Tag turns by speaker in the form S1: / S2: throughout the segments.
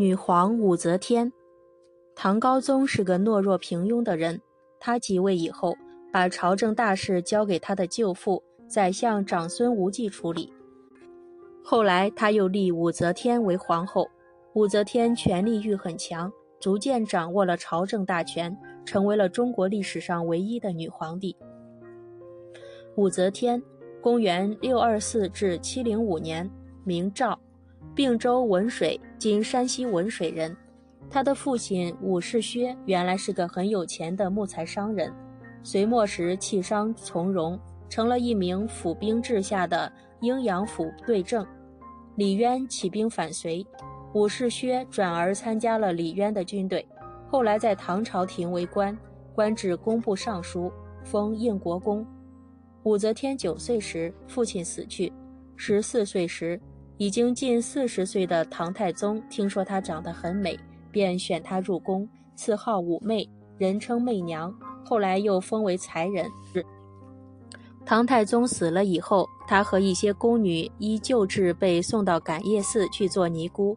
S1: 女皇武则天，唐高宗是个懦弱平庸的人。他即位以后，把朝政大事交给他的舅父宰相长孙无忌处理。后来他又立武则天为皇后。武则天权力欲很强，逐渐掌握了朝政大权，成为了中国历史上唯一的女皇帝。武则天，公元六二四至七零五年，名赵。并州文水（今山西文水人），他的父亲武士薛原来是个很有钱的木材商人，隋末时弃商从戎，成了一名府兵治下的阴阳府对正。李渊起兵反隋，武士薛转而参加了李渊的军队，后来在唐朝廷为官，官至工部尚书，封应国公。武则天九岁时，父亲死去，十四岁时。已经近四十岁的唐太宗听说她长得很美，便选她入宫，赐号武媚，人称媚娘。后来又封为才人。唐太宗死了以后，她和一些宫女依旧制被送到感业寺去做尼姑。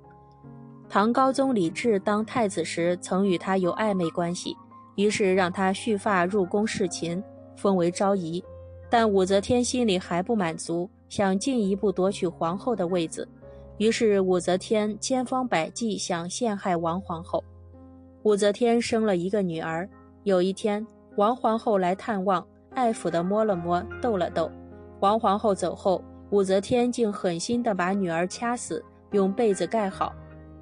S1: 唐高宗李治当太子时，曾与她有暧昧关系，于是让她蓄发入宫侍寝，封为昭仪。但武则天心里还不满足。想进一步夺取皇后的位子，于是武则天千方百计想陷害王皇后。武则天生了一个女儿。有一天，王皇后来探望，爱抚地摸了摸，逗了逗。王皇后走后，武则天竟狠心地把女儿掐死，用被子盖好。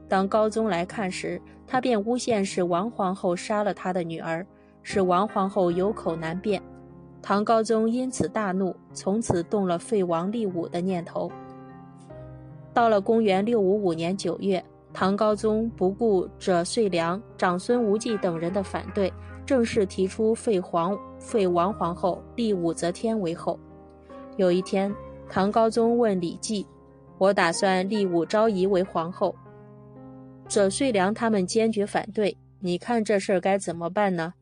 S1: 当高宗来看时，他便诬陷是王皇后杀了他的女儿，使王皇后有口难辩。唐高宗因此大怒，从此动了废王立武的念头。到了公元六五五年九月，唐高宗不顾者遂良、长孙无忌等人的反对，正式提出废皇、废王皇后，立武则天为后。有一天，唐高宗问李绩：“我打算立武昭仪为皇后，者遂良他们坚决反对，你看这事儿该怎么办呢？”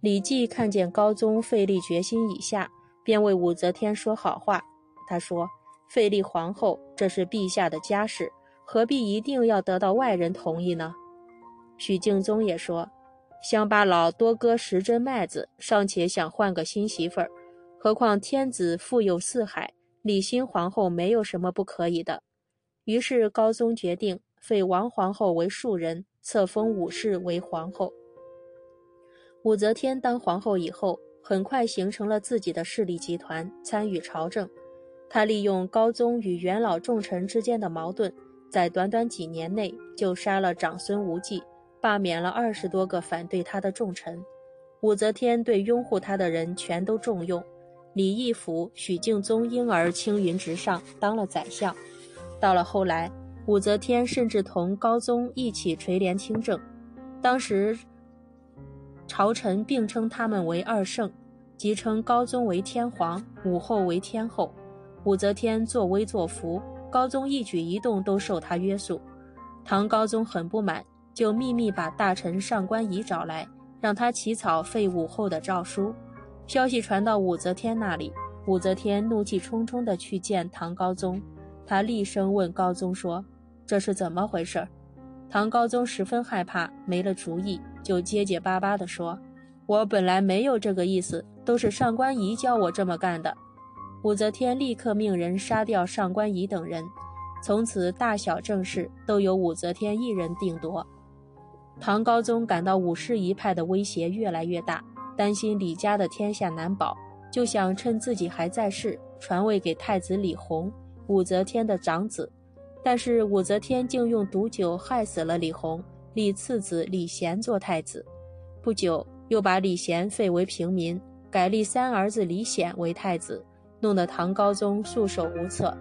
S1: 李绩看见高宗费力决心已下，便为武则天说好话。他说：“废立皇后，这是陛下的家事，何必一定要得到外人同意呢？”许敬宗也说：“乡巴佬多割十针麦子，尚且想换个新媳妇儿，何况天子富有四海，立新皇后没有什么不可以的。”于是高宗决定废王皇后为庶人，册封武氏为皇后。武则天当皇后以后，很快形成了自己的势力集团，参与朝政。她利用高宗与元老重臣之间的矛盾，在短短几年内就杀了长孙无忌，罢免了二十多个反对他的重臣。武则天对拥护她的人全都重用，李义府、许敬宗因而青云直上，当了宰相。到了后来，武则天甚至同高宗一起垂帘听政。当时。朝臣并称他们为二圣，即称高宗为天皇，武后为天后。武则天作威作福，高宗一举一动都受他约束。唐高宗很不满，就秘密把大臣上官仪找来，让他起草废武后的诏书。消息传到武则天那里，武则天怒气冲冲地去见唐高宗，她厉声问高宗说：“这是怎么回事？”唐高宗十分害怕，没了主意。就结结巴巴地说：“我本来没有这个意思，都是上官仪教我这么干的。”武则天立刻命人杀掉上官仪等人，从此大小政事都由武则天一人定夺。唐高宗感到武氏一派的威胁越来越大，担心李家的天下难保，就想趁自己还在世，传位给太子李弘，武则天的长子。但是武则天竟用毒酒害死了李弘。立次子李贤做太子，不久又把李贤废为平民，改立三儿子李显为太子，弄得唐高宗束手无策。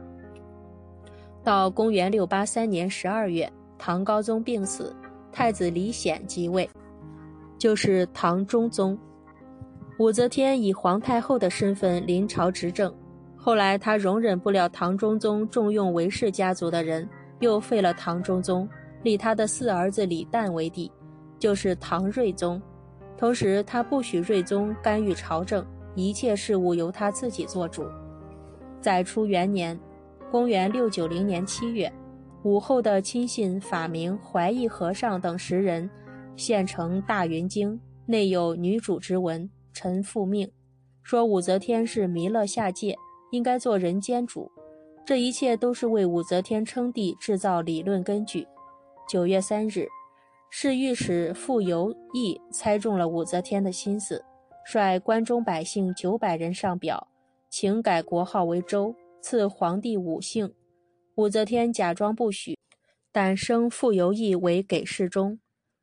S1: 到公元六八三年十二月，唐高宗病死，太子李显即位，就是唐中宗。武则天以皇太后的身份临朝执政，后来她容忍不了唐中宗重用韦氏家族的人，又废了唐中宗。立他的四儿子李旦为帝，就是唐睿宗。同时，他不许睿宗干预朝政，一切事务由他自己做主。在初元年，公元六九零年七月，武后的亲信法明、怀义和尚等十人献呈大云经，内有女主之文，臣复命，说武则天是弥勒下界，应该做人间主。这一切都是为武则天称帝制造理论根据。九月三日，侍御史傅由义猜中了武则天的心思，率关中百姓九百人上表，请改国号为周，赐皇帝武姓。武则天假装不许，但升傅由义为给事中。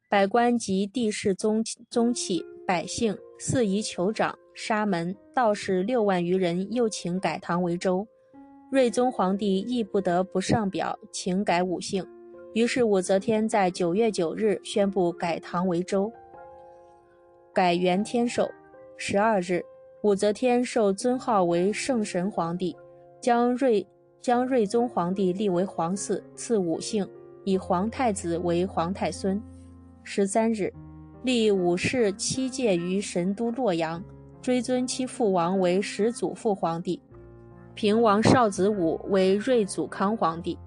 S1: 百官及帝室宗宗戚、百姓四夷酋长、沙门、道士六万余人，又请改唐为周。睿宗皇帝亦不得不上表请改武姓，于是武则天在九月九日宣布改唐为周，改元天寿。十二日，武则天受尊号为圣神皇帝，将睿将睿宗皇帝立为皇嗣，赐武姓，以皇太子为皇太孙。十三日，立武氏七介于神都洛阳，追尊其父王为始祖父皇帝。平王少子武为睿祖康皇帝，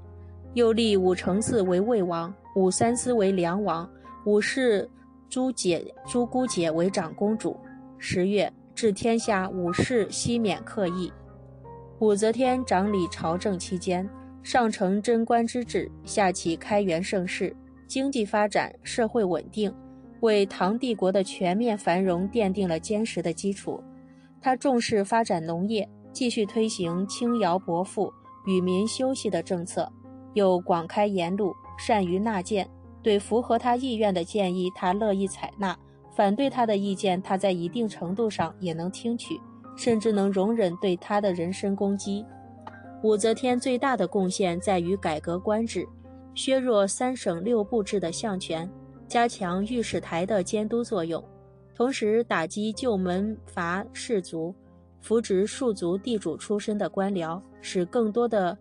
S1: 又立武承嗣为魏王，武三思为梁王，武氏朱姐朱姑姐为长公主。十月，治天下武士西免客役。武则天掌理朝政期间，上承贞观之治，下启开元盛世，经济发展，社会稳定，为唐帝国的全面繁荣奠定了坚实的基础。他重视发展农业。继续推行轻徭薄赋、与民休息的政策，又广开言路，善于纳谏。对符合他意愿的建议，他乐意采纳；反对他的意见，他在一定程度上也能听取，甚至能容忍对他的人身攻击。武则天最大的贡献在于改革官制，削弱三省六部制的相权，加强御史台的监督作用，同时打击旧门阀士族。扶植庶族地主出身的官僚，使更多的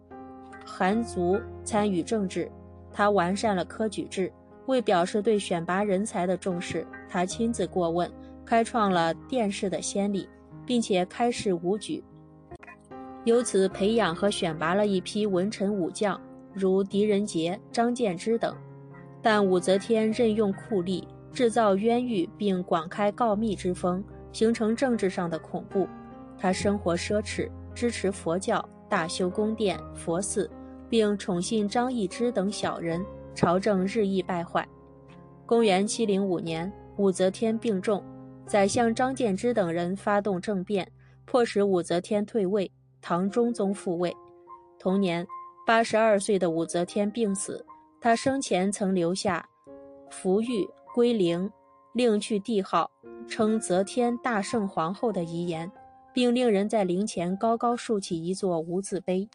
S1: 寒族参与政治。他完善了科举制，为表示对选拔人才的重视，他亲自过问，开创了殿试的先例，并且开示武举，由此培养和选拔了一批文臣武将，如狄仁杰、张建之等。但武则天任用酷吏，制造冤狱，并广开告密之风，形成政治上的恐怖。他生活奢侈，支持佛教，大修宫殿、佛寺，并宠信张易之等小人，朝政日益败坏。公元七零五年，武则天病重，宰相张建之等人发动政变，迫使武则天退位，唐中宗复位。同年，八十二岁的武则天病死，她生前曾留下“福玉归陵，另去帝号，称则天大圣皇后”的遗言。并令人在陵前高高竖起一座无字碑。